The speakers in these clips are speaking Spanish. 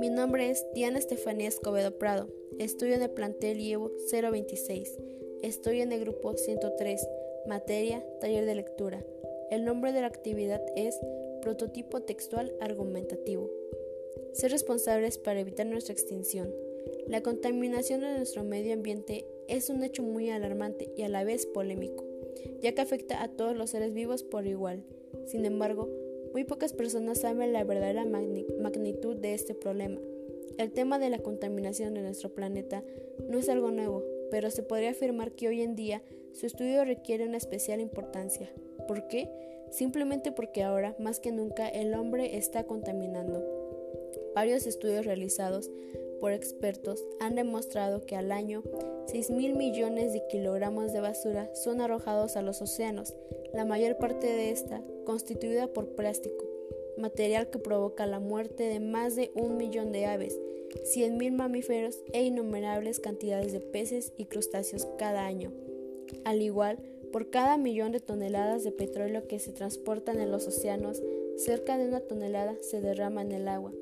Mi nombre es Diana Estefanía Escobedo Prado. Estudio en el plantel IEVO 026. Estoy en el grupo 103, materia taller de lectura. El nombre de la actividad es prototipo textual argumentativo. Ser responsables para evitar nuestra extinción. La contaminación de nuestro medio ambiente es un hecho muy alarmante y a la vez polémico, ya que afecta a todos los seres vivos por igual. Sin embargo, muy pocas personas saben la verdadera magnitud de este problema. El tema de la contaminación de nuestro planeta no es algo nuevo, pero se podría afirmar que hoy en día su estudio requiere una especial importancia. ¿Por qué? Simplemente porque ahora, más que nunca, el hombre está contaminando. Varios estudios realizados por expertos han demostrado que al año 6 mil millones de kilogramos de basura son arrojados a los océanos, la mayor parte de esta constituida por plástico, material que provoca la muerte de más de un millón de aves, 100 mil mamíferos e innumerables cantidades de peces y crustáceos cada año. Al igual, por cada millón de toneladas de petróleo que se transportan en los océanos, cerca de una tonelada se derrama en el agua.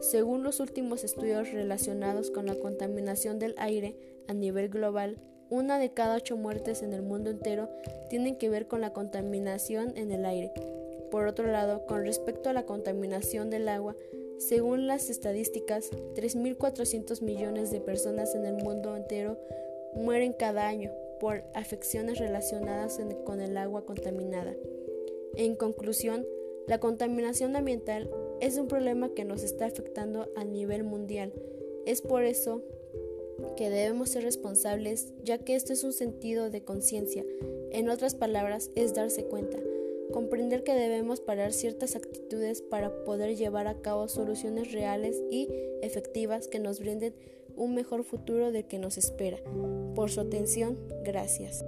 Según los últimos estudios relacionados con la contaminación del aire a nivel global, una de cada ocho muertes en el mundo entero tienen que ver con la contaminación en el aire. Por otro lado, con respecto a la contaminación del agua, según las estadísticas, 3.400 millones de personas en el mundo entero mueren cada año por afecciones relacionadas con el agua contaminada. En conclusión, la contaminación ambiental es un problema que nos está afectando a nivel mundial. Es por eso que debemos ser responsables, ya que esto es un sentido de conciencia. En otras palabras, es darse cuenta, comprender que debemos parar ciertas actitudes para poder llevar a cabo soluciones reales y efectivas que nos brinden un mejor futuro del que nos espera. Por su atención, gracias.